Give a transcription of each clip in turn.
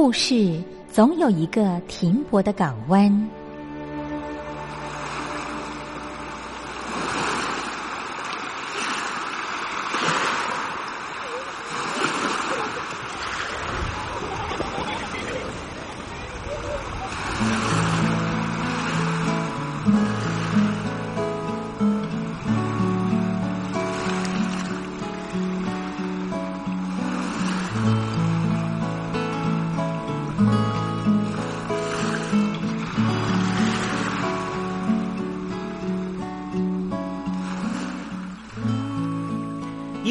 故事总有一个停泊的港湾。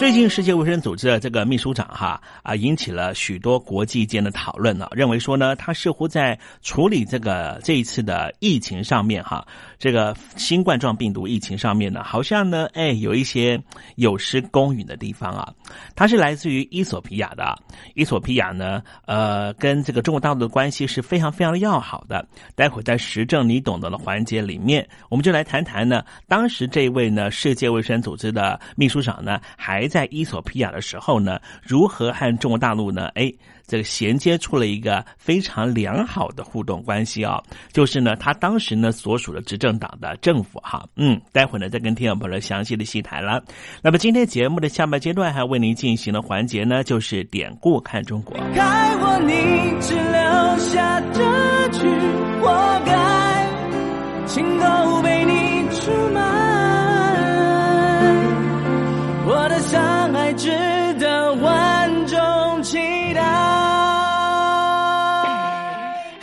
最近，世界卫生组织的这个秘书长哈啊，引起了许多国际间的讨论了。认为说呢，他似乎在处理这个这一次的疫情上面哈，这个新冠状病毒疫情上面呢，好像呢，哎，有一些有失公允的地方啊。它是来自于伊索比亚的，伊索比亚呢，呃，跟这个中国大陆的关系是非常非常要好的。待会在时政你懂得的环节里面，我们就来谈谈呢，当时这位呢，世界卫生组织的秘书长呢，还在伊索比亚的时候呢，如何和中国大陆呢？哎，这个衔接出了一个非常良好的互动关系啊！就是呢，他当时呢所属的执政党的政府哈，嗯，待会呢再跟听众朋友详细的细谈了。那么今天节目的下半阶段还为您进行的环节呢，就是典故看中国。该我你只留下这句活该，心都被你出卖。我的相爱值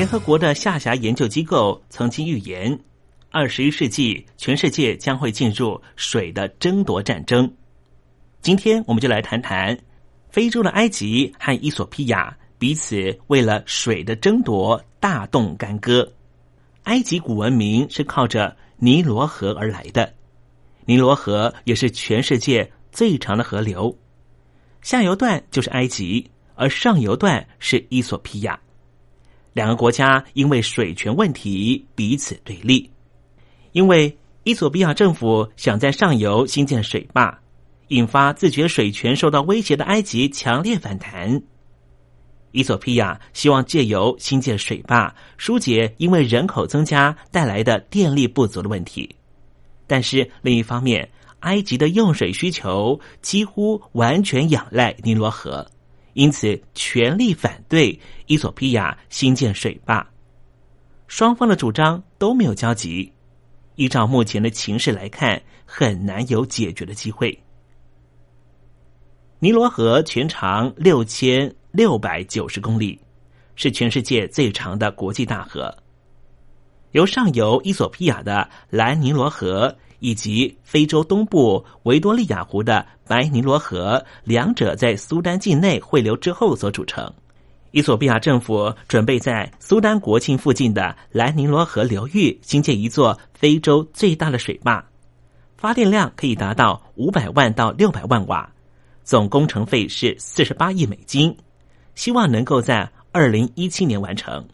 联合国的下辖研究机构曾经预言，二十一世纪全世界将会进入水的争夺战争。今天我们就来谈谈非洲的埃及和伊索比亚彼此为了水的争夺大动干戈。埃及古文明是靠着尼罗河而来的，尼罗河也是全世界最长的河流，下游段就是埃及，而上游段是伊索比亚。两个国家因为水权问题彼此对立，因为伊索比亚政府想在上游新建水坝。引发自觉水权受到威胁的埃及强烈反弹。伊索比亚希望借由新建水坝疏解因为人口增加带来的电力不足的问题，但是另一方面，埃及的用水需求几乎完全仰赖尼罗河，因此全力反对伊索比亚新建水坝。双方的主张都没有交集，依照目前的情势来看，很难有解决的机会。尼罗河全长六千六百九十公里，是全世界最长的国际大河。由上游伊索比亚的蓝尼罗河以及非洲东部维多利亚湖的白尼罗河两者在苏丹境内汇流之后所组成。伊索比亚政府准备在苏丹国庆附近的蓝尼罗河流域新建一座非洲最大的水坝，发电量可以达到五百万到六百万瓦。总工程费是四十八亿美金，希望能够在二零一七年完成。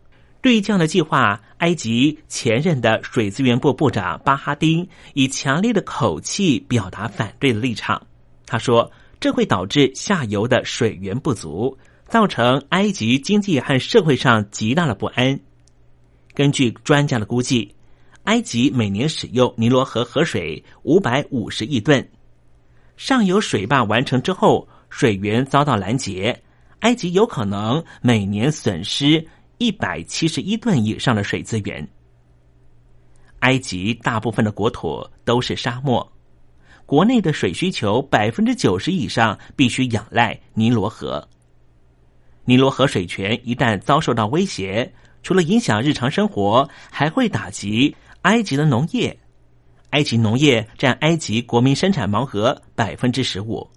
对这样的计划，埃及前任的水资源部部长巴哈丁以强烈的口气表达反对的立场。他说：“这会导致下游的水源不足，造成埃及经济和社会上极大的不安。”根据专家的估计，埃及每年使用尼罗河河水五百五十亿吨。上游水坝完成之后，水源遭到拦截，埃及有可能每年损失一百七十一吨以上的水资源。埃及大部分的国土都是沙漠，国内的水需求百分之九十以上必须仰赖尼罗河。尼罗河水权一旦遭受到威胁，除了影响日常生活，还会打击埃及的农业。埃及农业占埃及国民生产毛额百分之十五。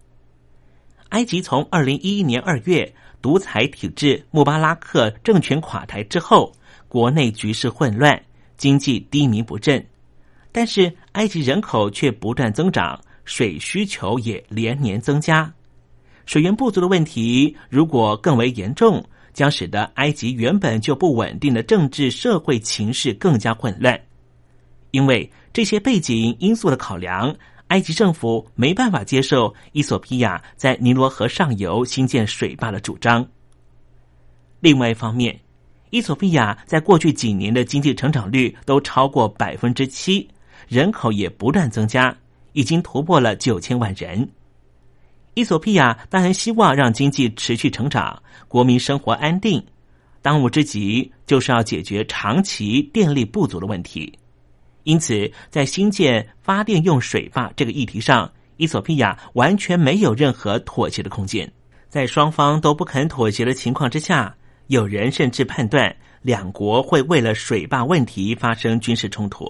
埃及从二零一一年二月独裁体制穆巴拉克政权垮台之后，国内局势混乱，经济低迷不振，但是埃及人口却不断增长，水需求也连年增加。水源不足的问题如果更为严重，将使得埃及原本就不稳定的政治社会情势更加混乱，因为。这些背景因素的考量，埃及政府没办法接受伊索比亚在尼罗河上游新建水坝的主张。另外一方面，伊索比亚在过去几年的经济成长率都超过百分之七，人口也不断增加，已经突破了九千万人。伊索比亚当然希望让经济持续成长，国民生活安定，当务之急就是要解决长期电力不足的问题。因此，在新建发电用水坝这个议题上，伊索比亚完全没有任何妥协的空间。在双方都不肯妥协的情况之下，有人甚至判断两国会为了水坝问题发生军事冲突。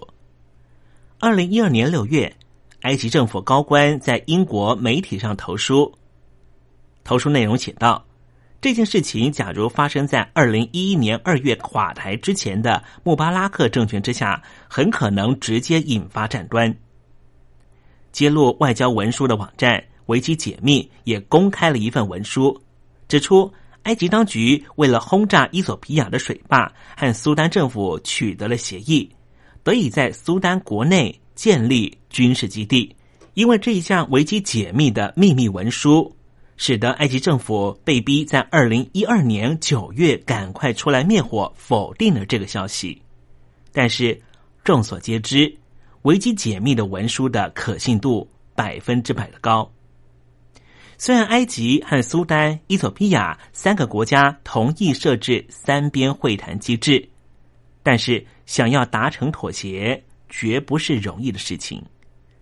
二零一二年六月，埃及政府高官在英国媒体上投书，投书内容写道。这件事情，假如发生在二零一一年二月垮台之前的穆巴拉克政权之下，很可能直接引发战端。揭露外交文书的网站维基解密也公开了一份文书，指出埃及当局为了轰炸伊索比亚的水坝，和苏丹政府取得了协议，得以在苏丹国内建立军事基地。因为这一项维基解密的秘密文书。使得埃及政府被逼在二零一二年九月赶快出来灭火，否定了这个消息。但是众所皆知，维基解密的文书的可信度百分之百的高。虽然埃及和苏丹、伊索比亚三个国家同意设置三边会谈机制，但是想要达成妥协，绝不是容易的事情。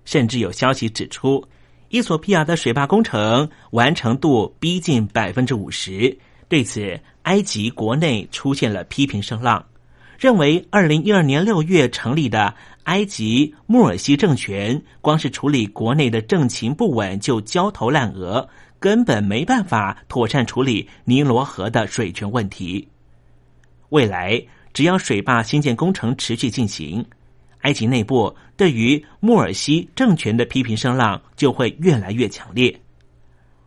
甚至有消息指出。伊索比亚的水坝工程完成度逼近百分之五十，对此，埃及国内出现了批评声浪，认为二零一二年六月成立的埃及穆尔西政权，光是处理国内的政情不稳就焦头烂额，根本没办法妥善处理尼罗河的水权问题。未来只要水坝新建工程持续进行，埃及内部对于穆尔西政权的批评声浪就会越来越强烈，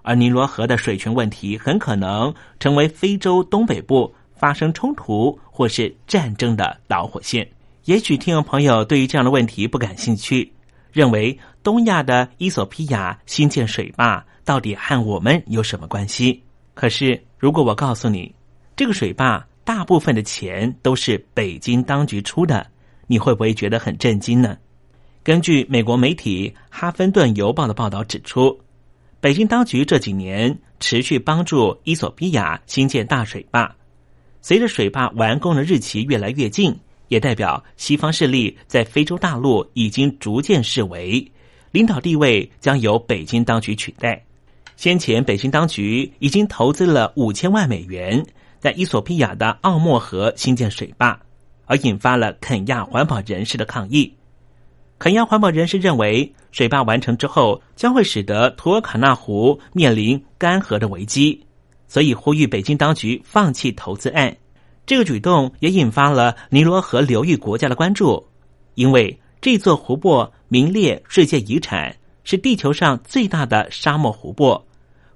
而尼罗河的水权问题很可能成为非洲东北部发生冲突或是战争的导火线。也许听众朋友对于这样的问题不感兴趣，认为东亚的伊索比亚新建水坝到底和我们有什么关系？可是如果我告诉你，这个水坝大部分的钱都是北京当局出的。你会不会觉得很震惊呢？根据美国媒体《哈芬顿邮报》的报道指出，北京当局这几年持续帮助伊索比亚新建大水坝。随着水坝完工的日期越来越近，也代表西方势力在非洲大陆已经逐渐视为领导地位将由北京当局取代。先前，北京当局已经投资了五千万美元在伊索比亚的奥莫河新建水坝。而引发了肯亚环保人士的抗议。肯亚环保人士认为，水坝完成之后将会使得图尔卡纳湖面临干涸的危机，所以呼吁北京当局放弃投资案。这个举动也引发了尼罗河流域国家的关注，因为这座湖泊名列世界遗产，是地球上最大的沙漠湖泊，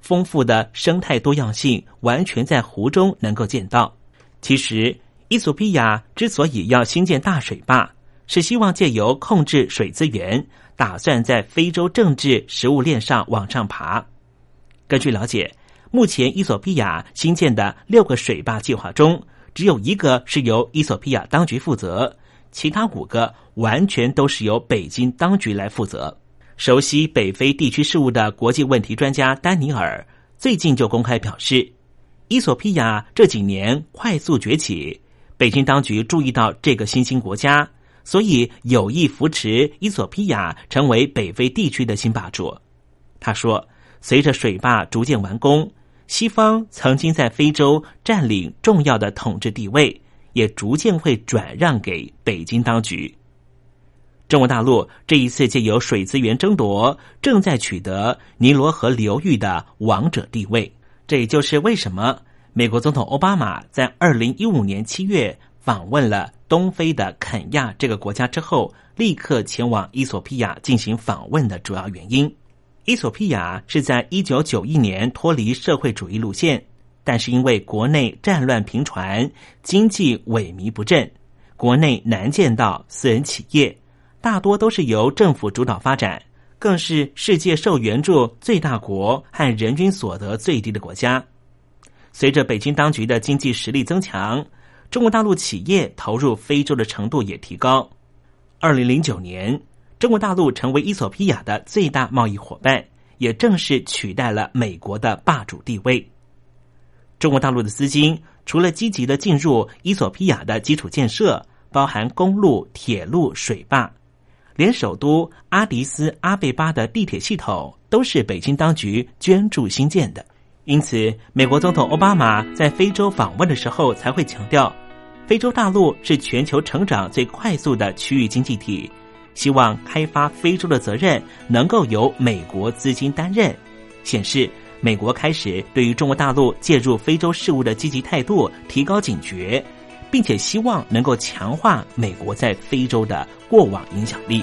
丰富的生态多样性完全在湖中能够见到。其实。伊索比亚之所以要兴建大水坝，是希望借由控制水资源，打算在非洲政治食物链上往上爬。根据了解，目前伊索比亚新建的六个水坝计划中，只有一个是由伊索比亚当局负责，其他五个完全都是由北京当局来负责。熟悉北非地区事务的国际问题专家丹尼尔最近就公开表示，伊索比亚这几年快速崛起。北京当局注意到这个新兴国家，所以有意扶持伊索比亚成为北非地区的新霸主。他说：“随着水坝逐渐完工，西方曾经在非洲占领重要的统治地位，也逐渐会转让给北京当局。中国大陆这一次借由水资源争夺，正在取得尼罗河流域的王者地位。这也就是为什么。”美国总统奥巴马在二零一五年七月访问了东非的肯亚这个国家之后，立刻前往伊索比亚进行访问的主要原因。伊索比亚是在一九九一年脱离社会主义路线，但是因为国内战乱频传，经济萎靡不振，国内难见到私人企业，大多都是由政府主导发展，更是世界受援助最大国和人均所得最低的国家。随着北京当局的经济实力增强，中国大陆企业投入非洲的程度也提高。二零零九年，中国大陆成为伊索比亚的最大贸易伙伴，也正式取代了美国的霸主地位。中国大陆的资金除了积极的进入伊索比亚的基础建设，包含公路、铁路、水坝，连首都阿迪斯阿贝巴的地铁系统都是北京当局捐助新建的。因此，美国总统奥巴马在非洲访问的时候才会强调，非洲大陆是全球成长最快速的区域经济体，希望开发非洲的责任能够由美国资金担任，显示美国开始对于中国大陆介入非洲事务的积极态度提高警觉，并且希望能够强化美国在非洲的过往影响力。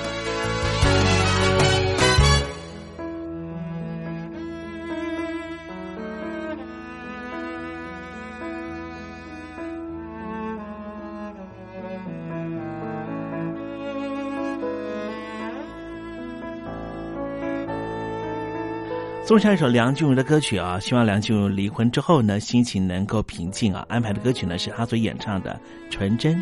送上一首梁静茹的歌曲啊，希望梁静茹离婚之后呢，心情能够平静啊。安排的歌曲呢是她所演唱的《纯真》。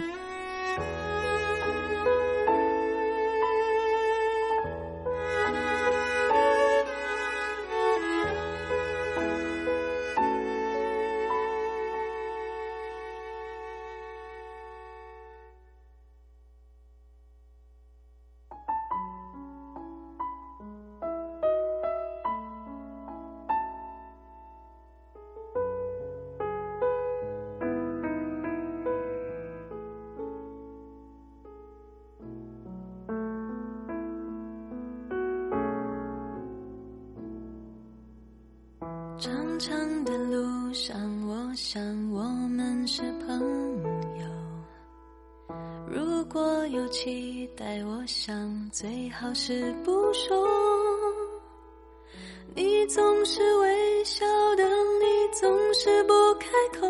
是微笑的，你总是不开口，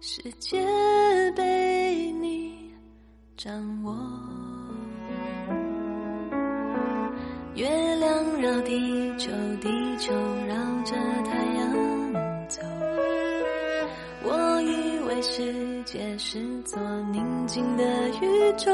世界被你掌握。月亮绕地球，地球绕着太阳走。我以为世界是座宁静的宇宙，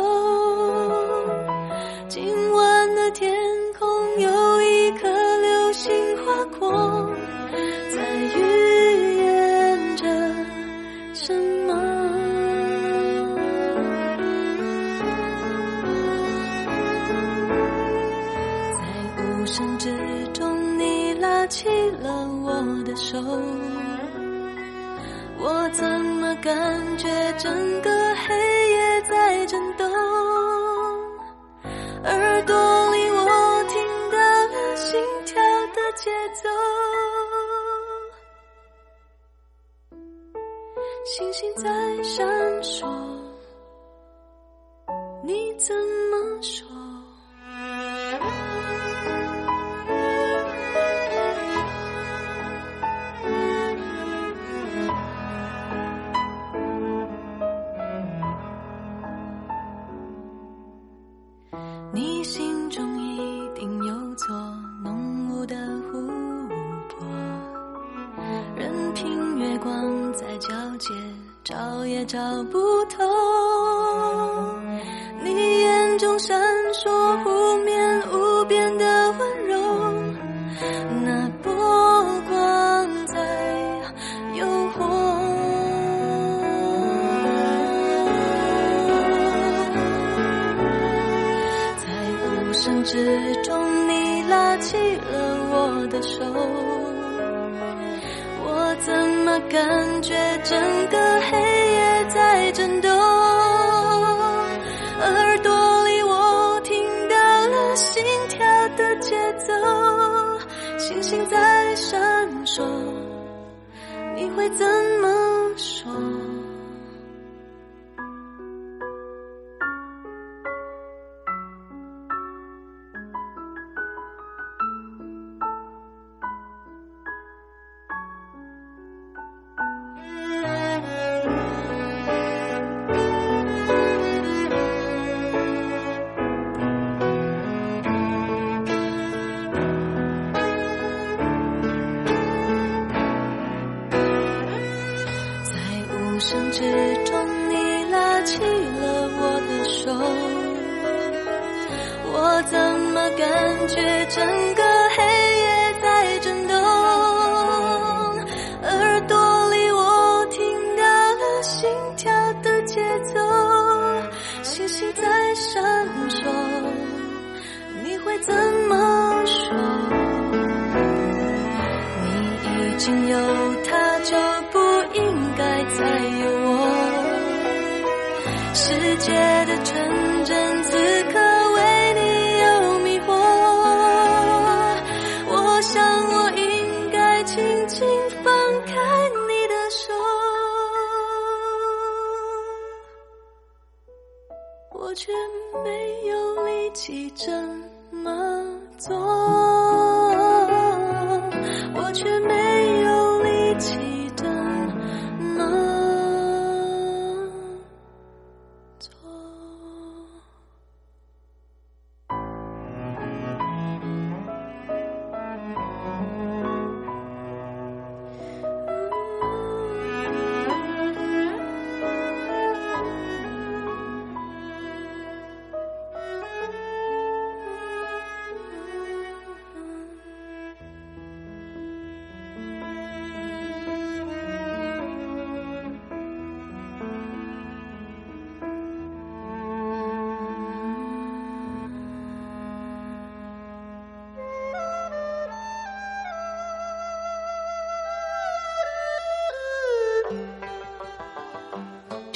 街，找也找不透。你眼中闪烁湖面感觉整个黑夜在震动？耳朵里我听到了心跳的节奏，星星在闪烁，你会怎觉得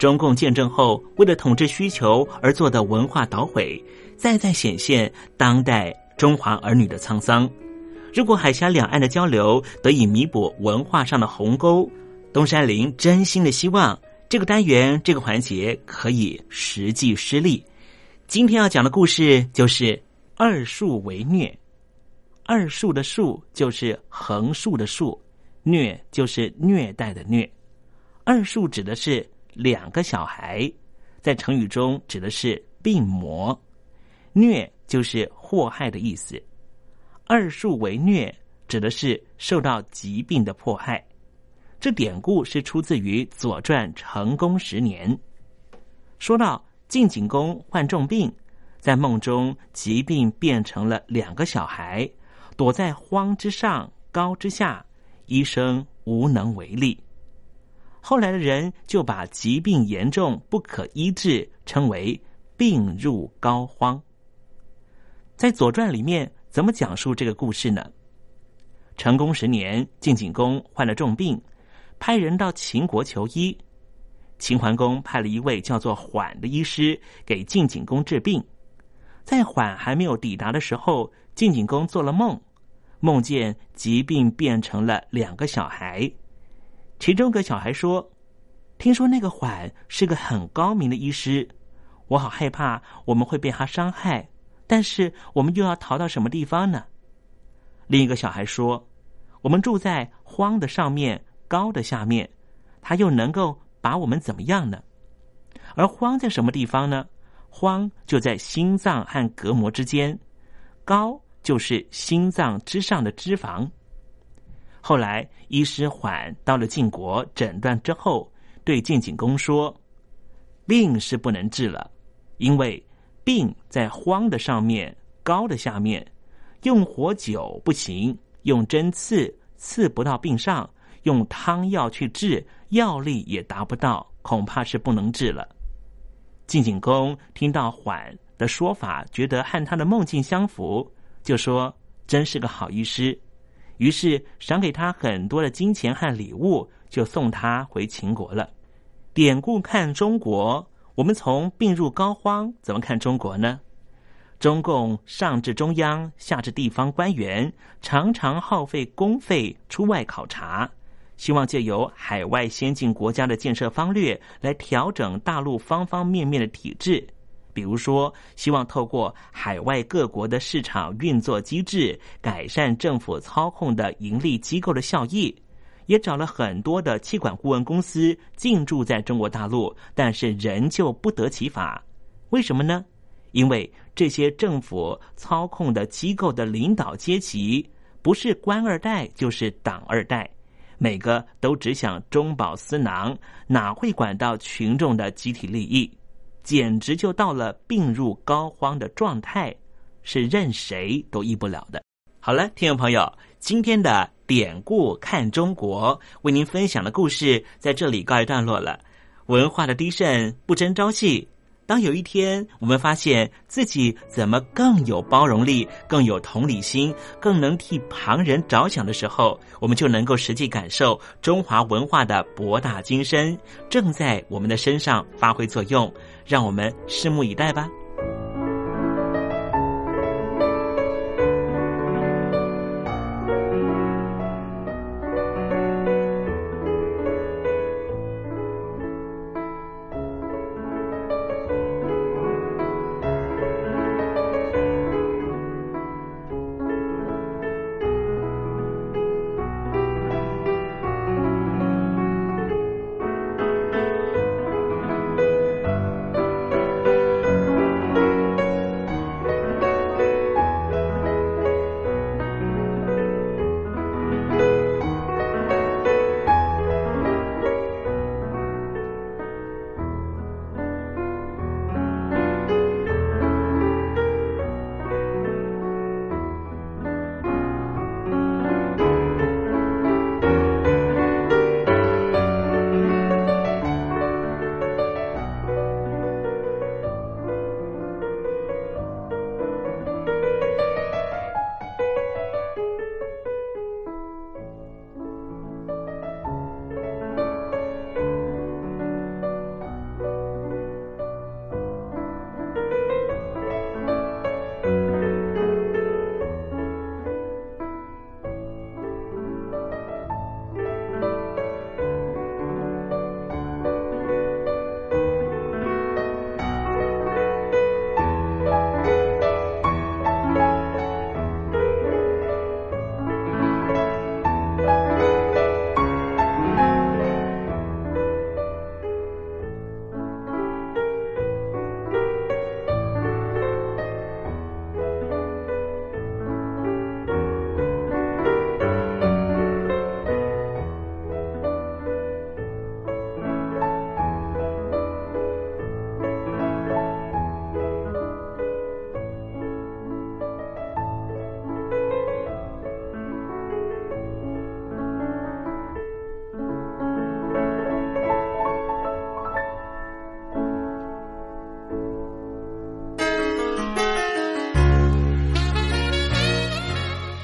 中共建政后为了统治需求而做的文化捣毁。再再显现当代中华儿女的沧桑。如果海峡两岸的交流得以弥补文化上的鸿沟，东山林真心的希望这个单元这个环节可以实际施力。今天要讲的故事就是“二树为虐”。二树的树就是横竖的竖，虐就是虐待的虐。二树指的是两个小孩，在成语中指的是病魔。虐就是祸害的意思，二树为虐指的是受到疾病的迫害。这典故是出自于《左传》成公十年。说到晋景公患重病，在梦中疾病变成了两个小孩，躲在荒之上、高之下，医生无能为力。后来的人就把疾病严重不可医治称为病入膏肓。在《左传》里面怎么讲述这个故事呢？成功十年，晋景公患了重病，派人到秦国求医。秦桓公派了一位叫做缓的医师给晋景公治病。在缓还没有抵达的时候，晋景公做了梦，梦见疾病变成了两个小孩。其中一个小孩说：“听说那个缓是个很高明的医师，我好害怕我们会被他伤害。”但是我们又要逃到什么地方呢？另一个小孩说：“我们住在荒的上面，高的下面，他又能够把我们怎么样呢？”而荒在什么地方呢？荒就在心脏和隔膜之间，高就是心脏之上的脂肪。后来医师缓到了晋国诊断之后，对晋景公说：“病是不能治了，因为。”病在荒的上面，高的下面，用火灸不行，用针刺刺不到病上，用汤药去治，药力也达不到，恐怕是不能治了。晋景公听到缓的说法，觉得和他的梦境相符，就说真是个好医师，于是赏给他很多的金钱和礼物，就送他回秦国了。典故看中国。我们从病入膏肓怎么看中国呢？中共上至中央，下至地方官员，常常耗费公费出外考察，希望借由海外先进国家的建设方略来调整大陆方方面面的体制。比如说，希望透过海外各国的市场运作机制，改善政府操控的盈利机构的效益。也找了很多的气管顾问公司进驻在中国大陆，但是仍旧不得其法。为什么呢？因为这些政府操控的机构的领导阶级不是官二代就是党二代，每个都只想中饱私囊，哪会管到群众的集体利益？简直就到了病入膏肓的状态，是任谁都医不了的。好了，听众朋友，今天的。典故看中国，为您分享的故事在这里告一段落了。文化的低盛不争朝气。当有一天我们发现自己怎么更有包容力、更有同理心、更能替旁人着想的时候，我们就能够实际感受中华文化的博大精深正在我们的身上发挥作用。让我们拭目以待吧。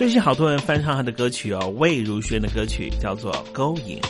最近好多人翻唱他的歌曲哦，魏如萱的歌曲叫做《勾引》。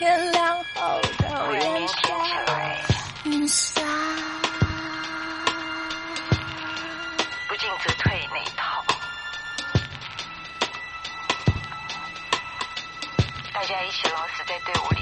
天亮后的人民天起来不进则退那一套大家一起老死在队伍里。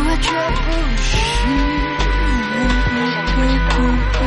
我却不是。一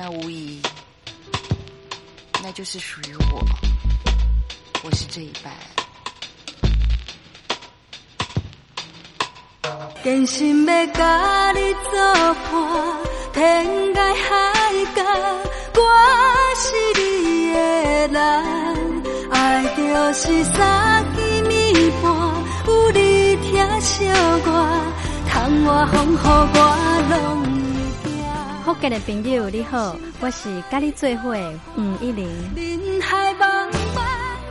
那无疑，那就是属于我，我是这一半。坚心要甲你作伴，天涯海角，我是你的人。爱就是三更暝半，有你疼惜我，窗外风雨我拢。福建的朋友你好，我是甲你做伙的吴一玲。人海茫茫。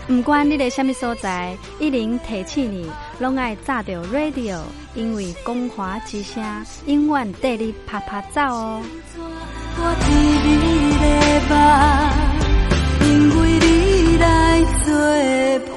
不管你在什么所在，一零提醒你，拢爱炸着 radio，因为光华之声永远带你啪啪走哦。因为你来作伴。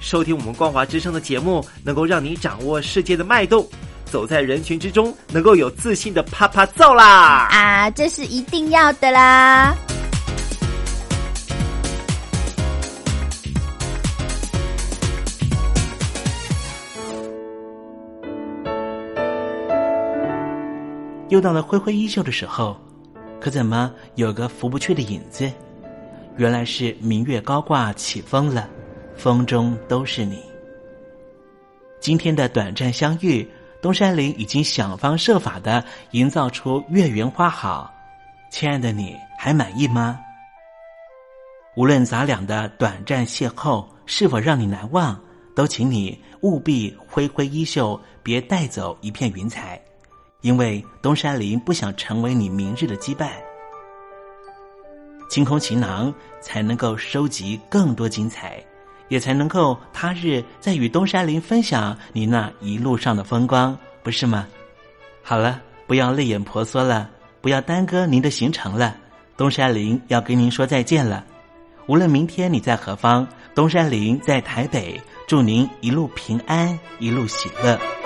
收听我们光华之声的节目，能够让你掌握世界的脉动，走在人群之中，能够有自信的啪啪揍啦！啊，这是一定要的啦！又到了挥挥衣袖的时候，可怎么有个拂不去的影子？原来是明月高挂起风了，风中都是你。今天的短暂相遇，东山林已经想方设法的营造出月圆花好。亲爱的，你还满意吗？无论咱俩的短暂邂逅是否让你难忘，都请你务必挥挥衣袖，别带走一片云彩，因为东山林不想成为你明日的羁绊。清空行囊，才能够收集更多精彩。也才能够他日再与东山林分享您那一路上的风光，不是吗？好了，不要泪眼婆娑了，不要耽搁您的行程了。东山林要跟您说再见了。无论明天你在何方，东山林在台北，祝您一路平安，一路喜乐。